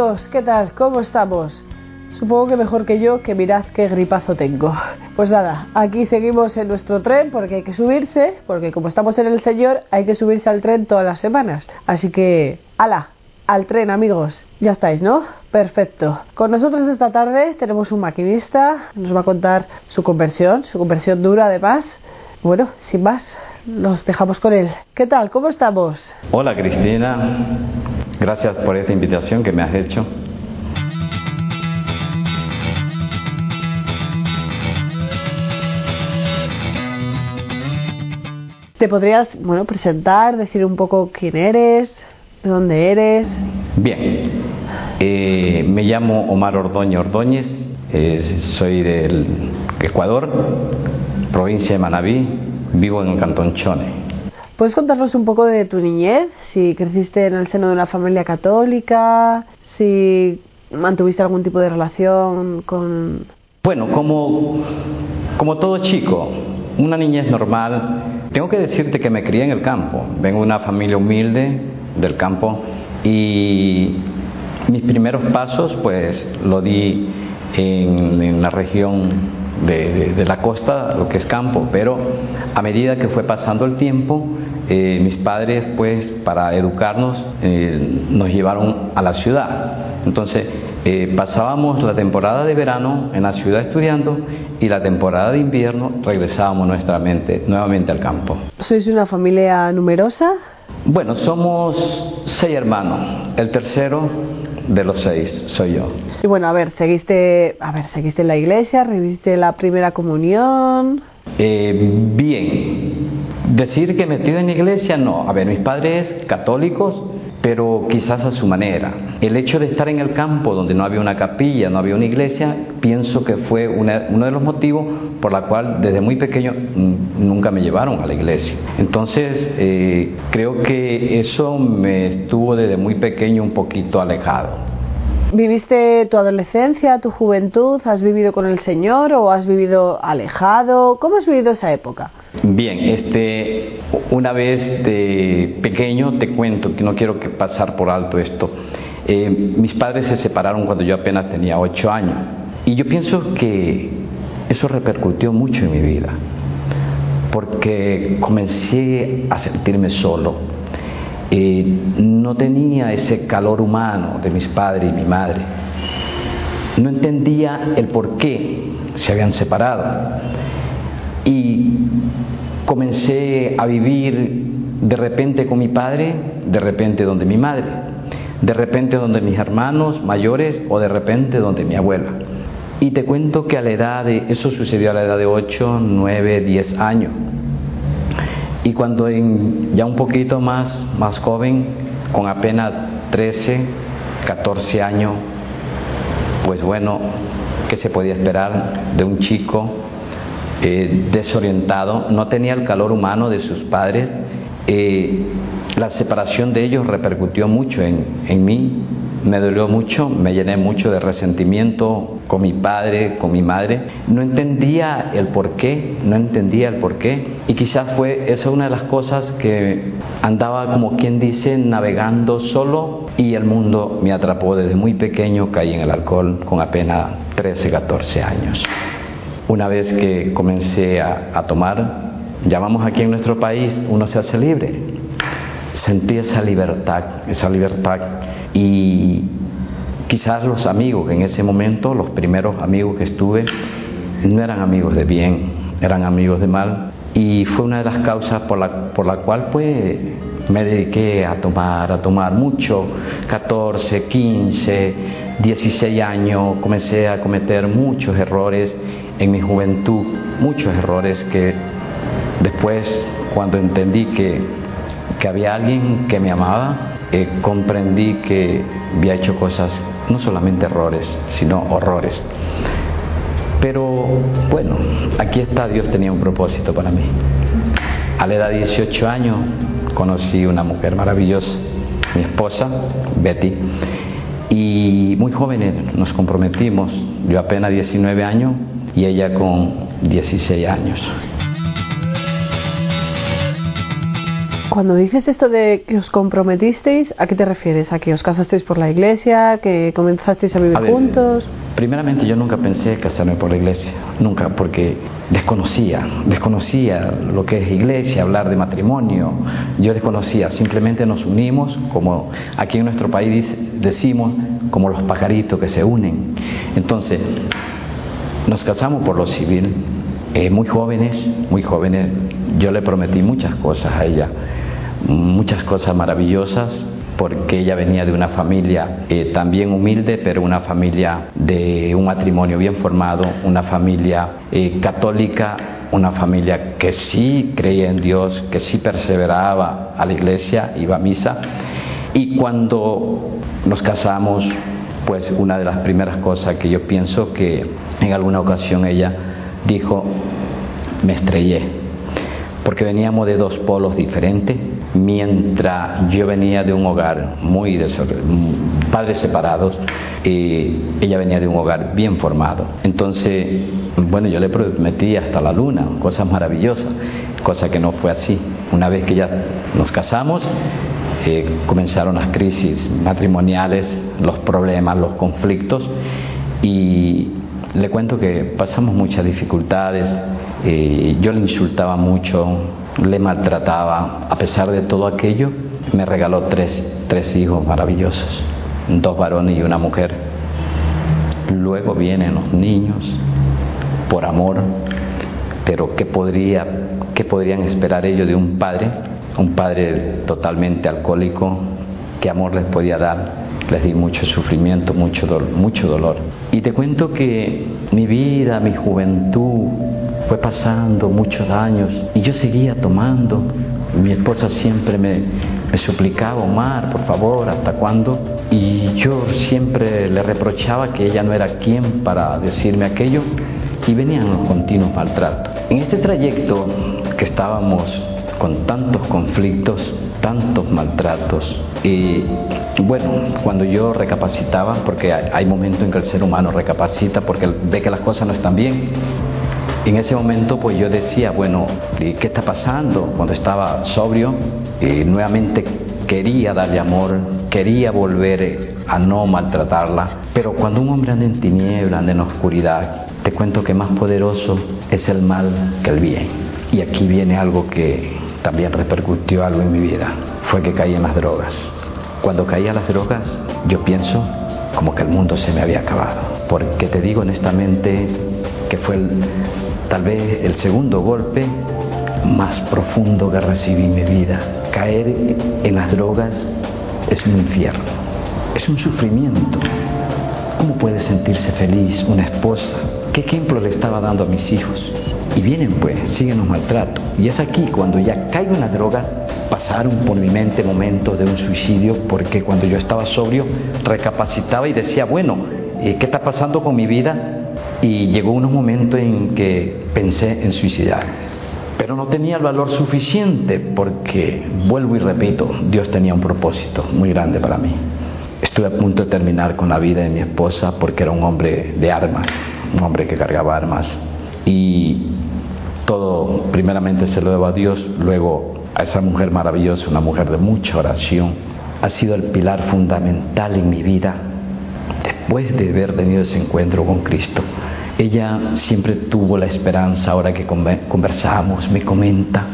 amigos, ¿qué tal? ¿Cómo estamos? Supongo que mejor que yo, que mirad qué gripazo tengo. Pues nada, aquí seguimos en nuestro tren porque hay que subirse, porque como estamos en el Señor, hay que subirse al tren todas las semanas. Así que, ala, al tren amigos. Ya estáis, ¿no? Perfecto. Con nosotros esta tarde tenemos un maquinista, nos va a contar su conversión, su conversión dura además. Bueno, sin más, nos dejamos con él. ¿Qué tal? ¿Cómo estamos? Hola Cristina, gracias por esta invitación que me has hecho. ¿Te podrías, bueno, presentar, decir un poco quién eres, de dónde eres? Bien, eh, me llamo Omar Ordoño Ordóñez, eh, soy del Ecuador, provincia de Manabí, vivo en el Cantón Chone. ¿Puedes contarnos un poco de tu niñez? Si creciste en el seno de una familia católica, si mantuviste algún tipo de relación con... Bueno, como, como todo chico, una niñez normal, tengo que decirte que me crié en el campo. Vengo de una familia humilde del campo y mis primeros pasos pues lo di en, la región de, la costa, lo que es campo, pero a medida que fue pasando el tiempo, eh, mis padres pues para educarnos eh, nos llevaron a la ciudad. Entonces eh, pasábamos la temporada de verano en la ciudad estudiando y la temporada de invierno regresábamos nuevamente, nuevamente al campo. ¿Sois una familia numerosa? Bueno, somos seis hermanos. El tercero de los seis soy yo. Y bueno, a ver, seguiste, a ver, seguiste en la iglesia, reviste la primera comunión. Eh, bien, decir que metido en iglesia no. A ver, mis padres católicos pero quizás a su manera. El hecho de estar en el campo donde no había una capilla, no había una iglesia, pienso que fue uno de los motivos por la cual desde muy pequeño mm, nunca me llevaron a la iglesia. Entonces, eh, creo que eso me estuvo desde muy pequeño un poquito alejado. ¿Viviste tu adolescencia, tu juventud? ¿Has vivido con el Señor o has vivido alejado? ¿Cómo has vivido esa época? Bien, este, una vez de pequeño te cuento que no quiero que pasar por alto esto. Eh, mis padres se separaron cuando yo apenas tenía ocho años y yo pienso que eso repercutió mucho en mi vida porque comencé a sentirme solo eh, no tenía ese calor humano de mis padres y mi madre. No entendía el por qué se habían separado. Y comencé a vivir de repente con mi padre, de repente donde mi madre, de repente donde mis hermanos mayores o de repente donde mi abuela. Y te cuento que a la edad de, eso sucedió a la edad de 8, 9, 10 años. Y cuando en, ya un poquito más, más joven, con apenas 13, 14 años, pues bueno, ¿qué se podía esperar de un chico eh, desorientado? No tenía el calor humano de sus padres. Eh, la separación de ellos repercutió mucho en, en mí, me dolió mucho, me llené mucho de resentimiento con mi padre, con mi madre. No entendía el por qué, no entendía el por qué. Y quizás fue esa una de las cosas que andaba como quien dice navegando solo y el mundo me atrapó desde muy pequeño, caí en el alcohol con apenas 13, 14 años. Una vez que comencé a, a tomar, llamamos aquí en nuestro país, uno se hace libre. Sentí esa libertad, esa libertad y quizás los amigos que en ese momento, los primeros amigos que estuve, no eran amigos de bien, eran amigos de mal. Y fue una de las causas por la, por la cual pues me dediqué a tomar, a tomar mucho, 14, 15, 16 años, comencé a cometer muchos errores en mi juventud, muchos errores que después cuando entendí que, que había alguien que me amaba, eh, comprendí que había hecho cosas, no solamente errores, sino horrores. Pero bueno, aquí está, Dios tenía un propósito para mí. A la edad de 18 años conocí una mujer maravillosa, mi esposa, Betty, y muy jóvenes nos comprometimos, yo apenas 19 años y ella con 16 años. Cuando dices esto de que os comprometisteis, ¿a qué te refieres? ¿A que os casasteis por la iglesia? ¿Que comenzasteis a vivir juntos? Primeramente yo nunca pensé casarme por la iglesia, nunca, porque desconocía, desconocía lo que es iglesia, hablar de matrimonio, yo desconocía, simplemente nos unimos, como aquí en nuestro país decimos, como los pajaritos que se unen. Entonces, nos casamos por lo civil, eh, muy jóvenes, muy jóvenes, yo le prometí muchas cosas a ella muchas cosas maravillosas porque ella venía de una familia eh, también humilde, pero una familia de un matrimonio bien formado, una familia eh, católica, una familia que sí creía en Dios, que sí perseveraba a la iglesia, iba a misa. Y cuando nos casamos, pues una de las primeras cosas que yo pienso que en alguna ocasión ella dijo, me estrellé, porque veníamos de dos polos diferentes mientras yo venía de un hogar muy padres separados, y ella venía de un hogar bien formado. Entonces, bueno, yo le prometí hasta la luna, cosas maravillosas, cosa que no fue así. Una vez que ya nos casamos, eh, comenzaron las crisis matrimoniales, los problemas, los conflictos, y le cuento que pasamos muchas dificultades, eh, yo le insultaba mucho, le maltrataba, a pesar de todo aquello, me regaló tres, tres hijos maravillosos, dos varones y una mujer. Luego vienen los niños, por amor, pero ¿qué, podría, qué podrían esperar ellos de un padre? Un padre totalmente alcohólico, ¿qué amor les podía dar? Les di mucho sufrimiento, mucho, mucho dolor. Y te cuento que mi vida, mi juventud, fue pasando muchos años y yo seguía tomando. Mi esposa siempre me, suplicaba, Omar, por favor, ¿hasta cuándo? Y yo siempre le reprochaba que ella no era quien para decirme aquello y venían los continuos maltratos. En este trayecto que estábamos con tantos conflictos, tantos maltratos, y bueno, cuando yo recapacitaba, porque hay momentos en que el ser humano recapacita porque ve que las cosas no están bien, en ese momento pues yo decía, bueno, ¿qué está pasando? Cuando estaba sobrio, y nuevamente quería darle amor, quería volver a no maltratarla, pero cuando un hombre anda en tiniebla, anda en oscuridad, te cuento que más poderoso es el mal que el bien. Y aquí viene algo que también repercutió algo en mi vida, fue que caí en las drogas. Cuando caí en las drogas, yo pienso como que el mundo se me había acabado, porque te digo honestamente que fue el, tal vez el segundo golpe más profundo que recibí en mi vida. Caer en las drogas es un infierno, es un sufrimiento. ¿Cómo puede sentirse feliz una esposa? ¿Qué ejemplo le estaba dando a mis hijos? Y vienen pues, siguen los maltratos. Y es aquí cuando ya caigo en la droga, pasaron por mi mente momentos de un suicidio, porque cuando yo estaba sobrio, recapacitaba y decía, bueno, eh, ¿qué está pasando con mi vida? Y llegó un momento en que pensé en suicidar. Pero no tenía el valor suficiente porque, vuelvo y repito, Dios tenía un propósito muy grande para mí. Estuve a punto de terminar con la vida de mi esposa porque era un hombre de armas, un hombre que cargaba armas. Y todo primeramente se lo debo a Dios, luego a esa mujer maravillosa, una mujer de mucha oración. Ha sido el pilar fundamental en mi vida después de haber tenido ese encuentro con Cristo. Ella siempre tuvo la esperanza, ahora que conversamos, me comenta,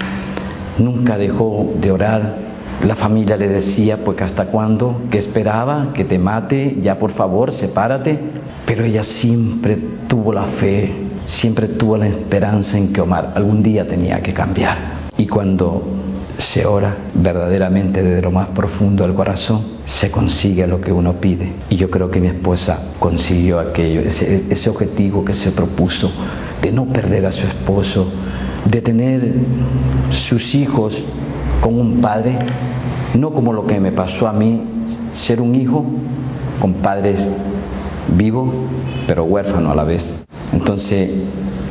nunca dejó de orar. La familia le decía, pues hasta cuándo, que esperaba, que te mate, ya por favor, sepárate. Pero ella siempre tuvo la fe, siempre tuvo la esperanza en que Omar algún día tenía que cambiar. Y cuando se ora verdaderamente desde lo más profundo del corazón, se consigue lo que uno pide. Y yo creo que mi esposa consiguió aquello, ese, objetivo que se propuso de no perder a su esposo, de tener sus hijos con un padre, no como lo que me pasó a mí, ser un hijo con padres vivos, pero huérfano a la vez. Entonces,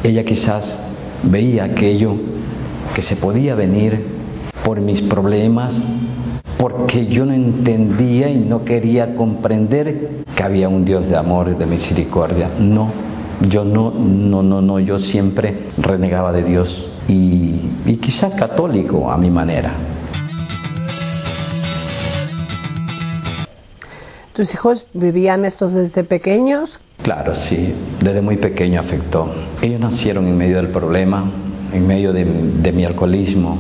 ella quizás veía aquello que se podía venir por mis problemas, porque yo no entendía y no quería comprender que había un Dios de amor y de misericordia. No, yo no, no, no, no, yo siempre renegaba de Dios y, y quizá católico a mi manera. ¿Tus hijos vivían estos desde pequeños? Claro, sí, desde muy pequeño afectó. Ellos nacieron en medio del problema, en medio de, de mi alcoholismo,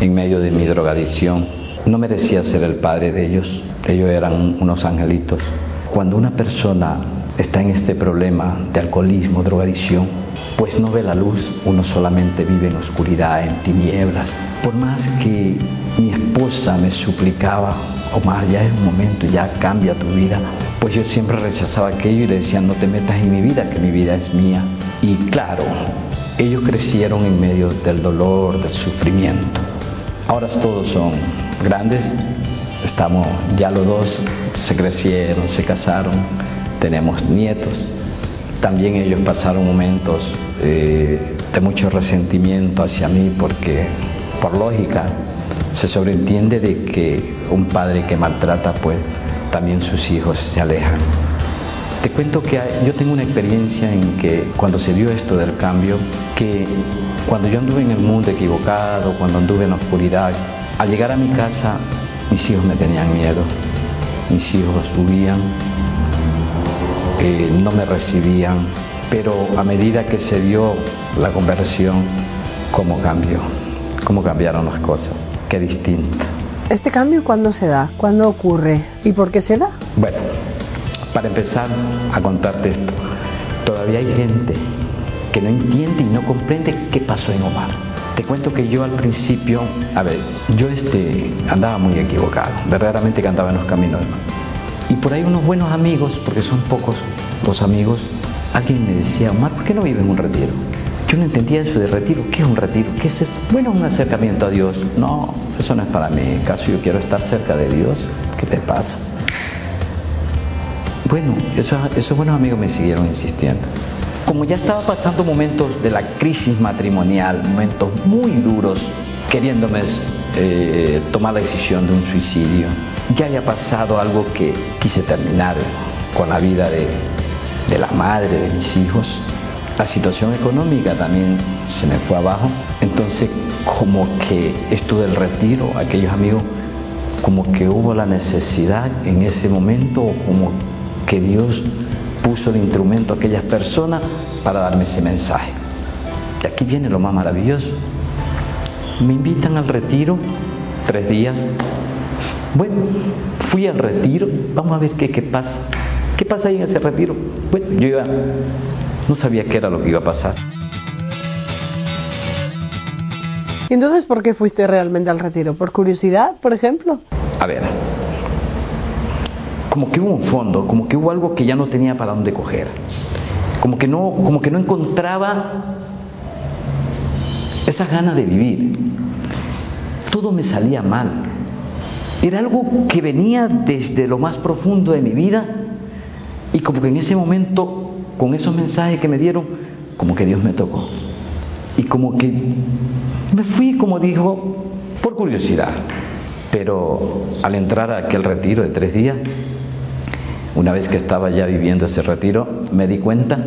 en medio de mi drogadicción no merecía ser el padre de ellos, ellos eran unos angelitos. Cuando una persona está en este problema de alcoholismo, drogadicción, pues no ve la luz, uno solamente vive en oscuridad, en tinieblas. Por más que mi esposa me suplicaba, Omar, ya es un momento, ya cambia tu vida, pues yo siempre rechazaba aquello y le decía, no te metas en mi vida, que mi vida es mía. Y claro, ellos crecieron en medio del dolor, del sufrimiento. Ahora todos son grandes, estamos ya los dos, se crecieron, se casaron, tenemos nietos. También ellos pasaron momentos eh, de mucho resentimiento hacia mí porque, por lógica, se sobreentiende de que un padre que maltrata, pues también sus hijos se alejan. Te cuento que yo tengo una experiencia en que cuando se dio esto del cambio, que cuando yo anduve en el mundo equivocado, cuando anduve en la oscuridad, al llegar a mi casa, mis hijos me tenían miedo, mis hijos huían, eh, no me recibían, pero a medida que se dio la conversión, ¿cómo cambió? ¿Cómo cambiaron las cosas? Qué distinto. ¿Este cambio cuándo se da? ¿Cuándo ocurre? ¿Y por qué se da? Bueno, para empezar a contarte esto, todavía hay gente que no entiende y no comprende qué pasó en Omar. Te cuento que yo al principio, a ver, yo este, andaba muy equivocado, verdaderamente que andaba en los caminos. Y por ahí unos buenos amigos, porque son pocos los amigos, alguien me decía, Omar, ¿por qué no vives en un retiro? Yo no entendía eso de retiro. ¿Qué es un retiro? ¿Qué es eso? Bueno, un acercamiento a Dios. No, eso no es para mí. ¿Caso yo quiero estar cerca de Dios? ¿Qué te pasa? Bueno, esos, buenos amigos me siguieron insistiendo. Como ya estaba pasando momentos de la crisis matrimonial, momentos muy duros, queriéndome eh, tomar la decisión de un suicidio, ya haya pasado algo que quise terminar con la vida de, de la madre de mis hijos, la situación económica también se me fue abajo. Entonces, como que esto del retiro, aquellos amigos, como que hubo la necesidad en ese momento, como que Dios puso el instrumento a aquellas personas para darme ese mensaje. Y aquí viene lo más maravilloso. Me invitan al retiro, tres días. Bueno, fui al retiro, vamos a ver qué, qué pasa. ¿Qué pasa ahí en ese retiro? Bueno, yo iba, no sabía qué era lo que iba a pasar. ¿Y entonces por qué fuiste realmente al retiro? ¿Por curiosidad, por ejemplo? A ver, como que hubo un fondo, como que hubo algo que ya no tenía para dónde coger, como que no, como que no encontraba esa ganas de vivir. Todo me salía mal. Era algo que venía desde lo más profundo de mi vida y como que en ese momento, con esos mensajes que me dieron, como que Dios me tocó. Y como que me fui, como dijo, por curiosidad. Pero al entrar a aquel retiro de tres días, una vez que estaba ya viviendo ese retiro, me di cuenta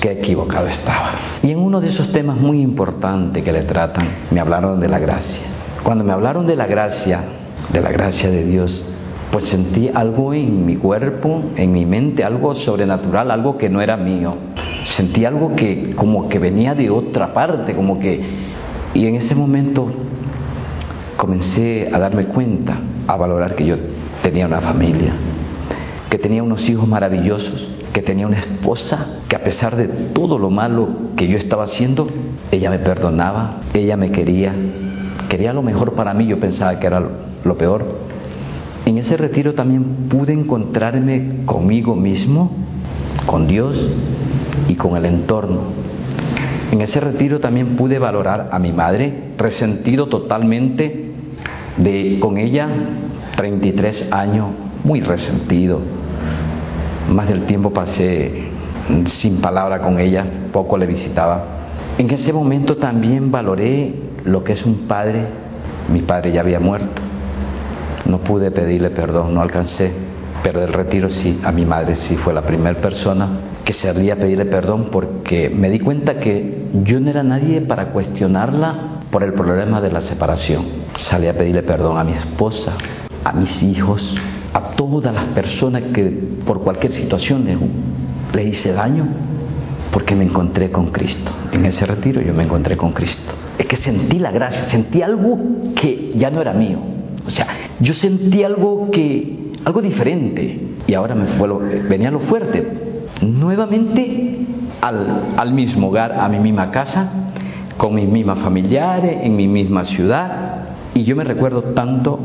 que equivocado estaba. Y en uno de esos temas muy importantes que le tratan, me hablaron de la gracia. Cuando me hablaron de la gracia, de la gracia de Dios, pues sentí algo en mi cuerpo, en mi mente, algo sobrenatural, algo que no era mío. Sentí algo que como que venía de otra parte, como que... Y en ese momento comencé a darme cuenta, a valorar que yo tenía una familia, que tenía unos hijos maravillosos, que tenía una esposa que a pesar de todo lo malo que yo estaba haciendo, ella me perdonaba, ella me quería, quería lo mejor para mí, yo pensaba que era lo peor. En ese retiro también pude encontrarme conmigo mismo, con Dios y con el entorno. En ese retiro también pude valorar a mi madre, resentido totalmente de con ella 33 años, muy resentido, más del tiempo pasé sin palabra con ella, poco le visitaba. En ese momento también valoré lo que es un padre. Mi padre ya había muerto. No pude pedirle perdón, no alcancé. Pero del retiro sí, a mi madre sí fue la primera persona que salía a pedirle perdón porque me di cuenta que yo no era nadie para cuestionarla por el problema de la separación. Salí a pedirle perdón a mi esposa, a mis hijos, todas las personas que por cualquier situación le, hice daño, porque me encontré con Cristo. En ese retiro yo me encontré con Cristo. Es que sentí la gracia, sentí algo que ya no era mío. O sea, yo sentí algo que, algo diferente. Y ahora me venía lo fuerte. Nuevamente al, al mismo hogar, a mi misma casa, con mis mismas familiares, en mi misma ciudad. Y yo me recuerdo tanto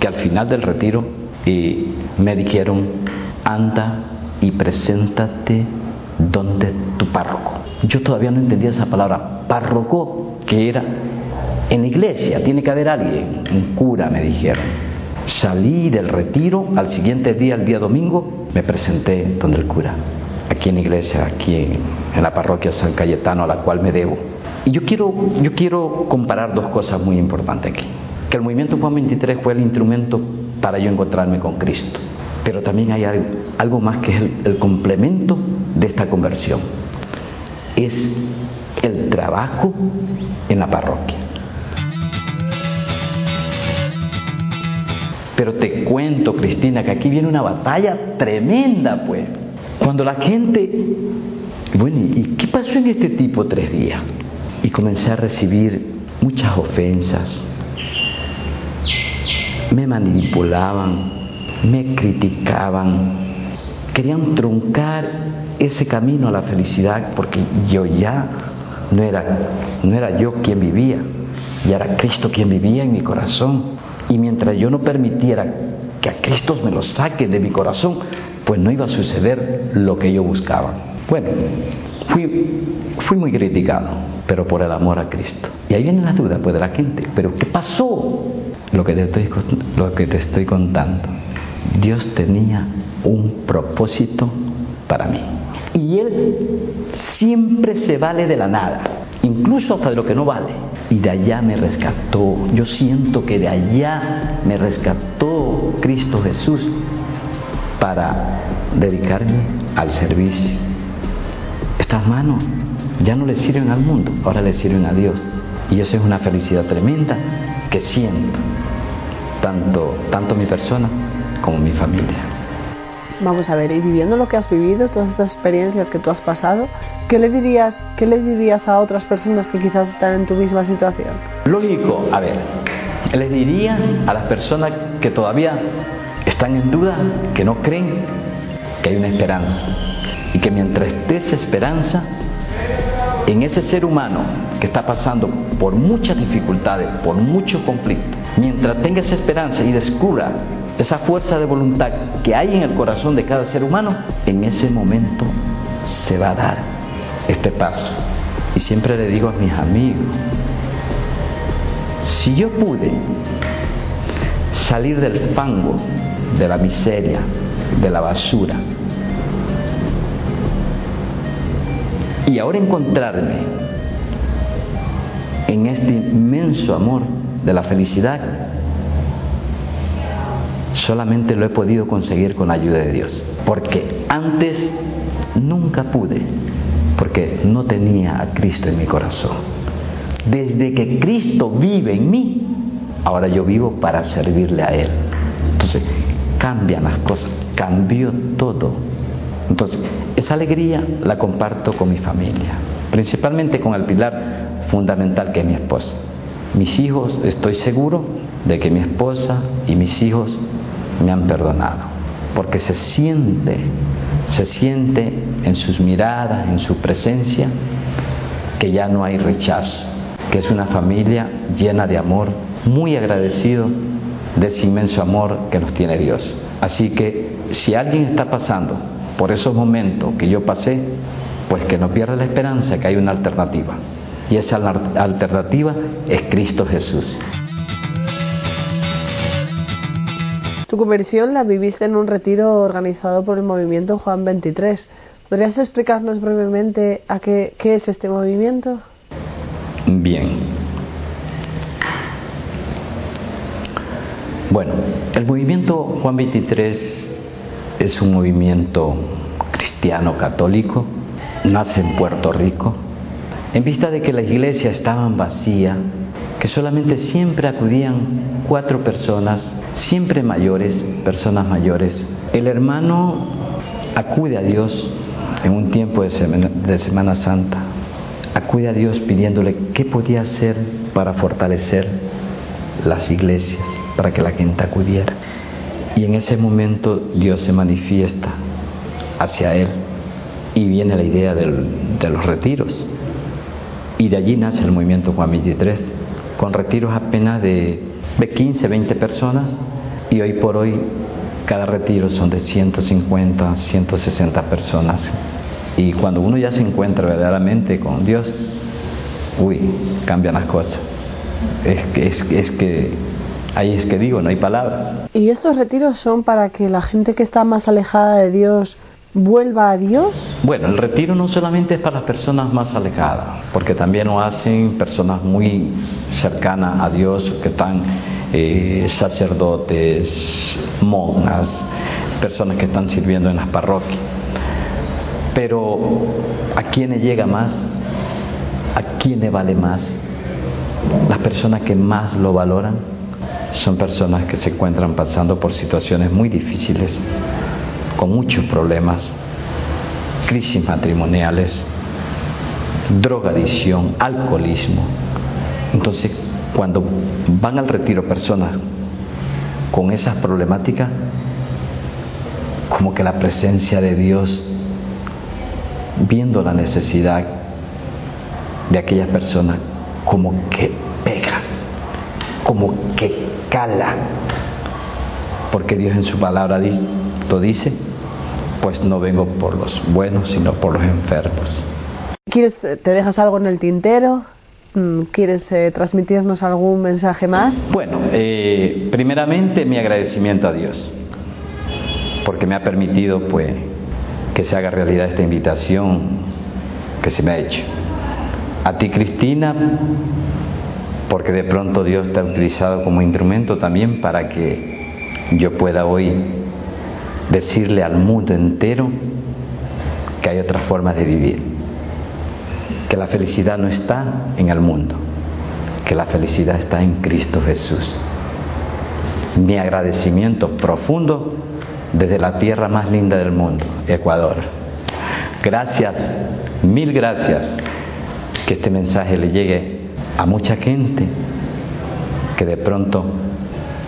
que al final del retiro eh, me dijeron, anda y preséntate donde tu párroco. Yo todavía no entendía esa palabra, párroco, que era en iglesia, tiene que haber alguien, un cura, me dijeron. Salí del retiro, al siguiente día, el día domingo, me presenté donde el cura, aquí en iglesia, aquí en, en la parroquia San Cayetano, a la cual me debo. Y yo quiero, yo quiero comparar dos cosas muy importantes aquí. Que el movimiento Juan 23 fue el instrumento para yo encontrarme con Cristo. Pero también hay algo más que es el, complemento de esta conversión. Es el trabajo en la parroquia. Pero te cuento, Cristina, que aquí viene una batalla tremenda, pues. Cuando la gente, bueno, ¿y qué pasó en este tipo tres días? y comencé a recibir muchas ofensas. Me manipulaban, me criticaban, querían truncar ese camino a la felicidad porque yo ya no era, no era yo quien vivía, ya era Cristo quien vivía en mi corazón. Y mientras yo no permitiera que a Cristo me lo saque de mi corazón, pues no iba a suceder lo que yo buscaba. Bueno, fui, fui muy criticado pero por el amor a Cristo. Y ahí viene la duda pues, de la gente, pero ¿qué pasó? Lo que, te estoy, lo que te estoy contando. Dios tenía un propósito para mí. Y Él siempre se vale de la nada, incluso hasta de lo que no vale. Y de allá me rescató. Yo siento que de allá me rescató Cristo Jesús para dedicarme al servicio. Estas manos ya no le sirven al mundo, ahora le sirven a Dios. Y eso es una felicidad tremenda que siento, tanto, tanto mi persona como mi familia. Vamos a ver, y viviendo lo que has vivido, todas estas experiencias que tú has pasado, ¿qué le dirías, qué le dirías a otras personas que quizás están en tu misma situación? Lógico, a ver, les diría a las personas que todavía están en duda, que no creen que hay una esperanza y que mientras esté esa esperanza, en ese ser humano que está pasando por muchas dificultades, por mucho conflicto, mientras tenga esa esperanza y descubra esa fuerza de voluntad que hay en el corazón de cada ser humano, en ese momento se va a dar este paso. Y siempre le digo a mis amigos, si yo pude salir del fango, de la miseria, de la basura, Y ahora encontrarme en este inmenso amor de la felicidad, solamente lo he podido conseguir con la ayuda de Dios. Porque antes nunca pude, porque no tenía a Cristo en mi corazón. Desde que Cristo vive en mí, ahora yo vivo para servirle a Él. Entonces, cambian las cosas, cambió todo entonces, esa alegría la comparto con mi familia, principalmente con el pilar fundamental que es mi esposa. Mis hijos, estoy seguro de que mi esposa y mis hijos me han perdonado, porque se siente, se siente en sus miradas, en su presencia, que ya no hay rechazo, que es una familia llena de amor, muy agradecido de ese inmenso amor que nos tiene Dios. Así que si alguien está pasando por esos momentos que yo pasé, pues que no pierda la esperanza que hay una alternativa. Y esa alternativa es Cristo Jesús. Tu conversión la viviste en un retiro organizado por el movimiento Juan 23. ¿Podrías explicarnos brevemente a qué, qué es este movimiento? Bien. Bueno, el movimiento Juan 23 es un movimiento cristiano católico, nace en Puerto Rico, en vista de que la iglesia estaba vacía, que solamente siempre acudían cuatro personas siempre mayores, personas mayores. El hermano acude a Dios en un tiempo de Semana, de Semana Santa, acude a Dios pidiéndole qué podía hacer para fortalecer las iglesias, para que la gente acudiera. Y en ese momento Dios se manifiesta hacia él y viene la idea de los retiros. Y de allí nace el movimiento Juan 23, con retiros apenas de, de 15, 20 personas y hoy por hoy cada retiro son de 150, 160 personas. Y cuando uno ya se encuentra verdaderamente con Dios, uy, cambian las cosas. Es que, es que ahí es que digo, no hay palabras. ¿Y estos retiros son para que la gente que está más alejada de Dios vuelva a Dios? Bueno, el retiro no solamente es para las personas más alejadas, porque también lo hacen personas muy cercanas a Dios, que están eh, sacerdotes, monjas, personas que están sirviendo en las parroquias. Pero ¿a quién le llega más? ¿A quién le vale más? Las personas que más lo valoran son personas que se encuentran pasando por situaciones muy difíciles, con muchos problemas, crisis matrimoniales, drogadicción, alcoholismo. Entonces, cuando van al retiro personas con esas problemáticas, como que la presencia de Dios, viendo la necesidad de aquellas personas, como que como que cala, porque Dios en su palabra lo dice, pues no vengo por los buenos, sino por los enfermos. ¿Quieres, te dejas algo en el tintero? Mm, ¿Quieres eh, transmitirnos algún mensaje más? Bueno, eh, primeramente mi agradecimiento a Dios, porque me ha permitido pues que se haga realidad esta invitación que se me ha hecho. A ti, Cristina, porque de pronto Dios te ha utilizado como instrumento también para que yo pueda hoy decirle al mundo entero que hay otra forma de vivir, que la felicidad no está en el mundo, que la felicidad está en Cristo Jesús. Mi agradecimiento profundo desde la tierra más linda del mundo, Ecuador. Gracias, mil gracias, que este mensaje le llegue a mucha gente que de pronto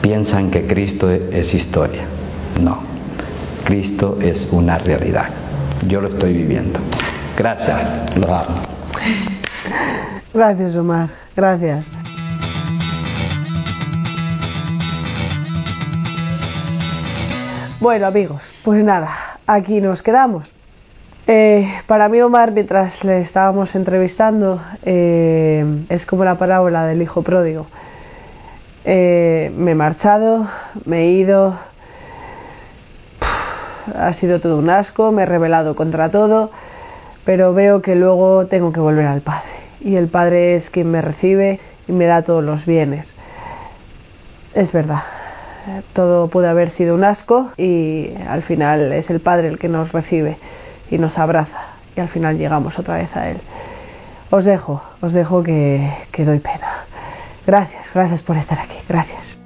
piensan que Cristo es historia. No. Cristo es una realidad. Yo lo estoy viviendo. Gracias. Gracias, Omar. Gracias. Bueno, amigos, pues nada, aquí nos quedamos. Eh, para mí, Omar, mientras le estábamos entrevistando, eh, es como la parábola del hijo pródigo. Eh, me he marchado, me he ido, ha sido todo un asco, me he rebelado contra todo, pero veo que luego tengo que volver al Padre. Y el Padre es quien me recibe y me da todos los bienes. Es verdad, todo puede haber sido un asco y al final es el Padre el que nos recibe y nos abraza y al final llegamos otra vez a Él. Os dejo, os dejo que, que doy pena. Gracias, gracias por estar aquí, gracias.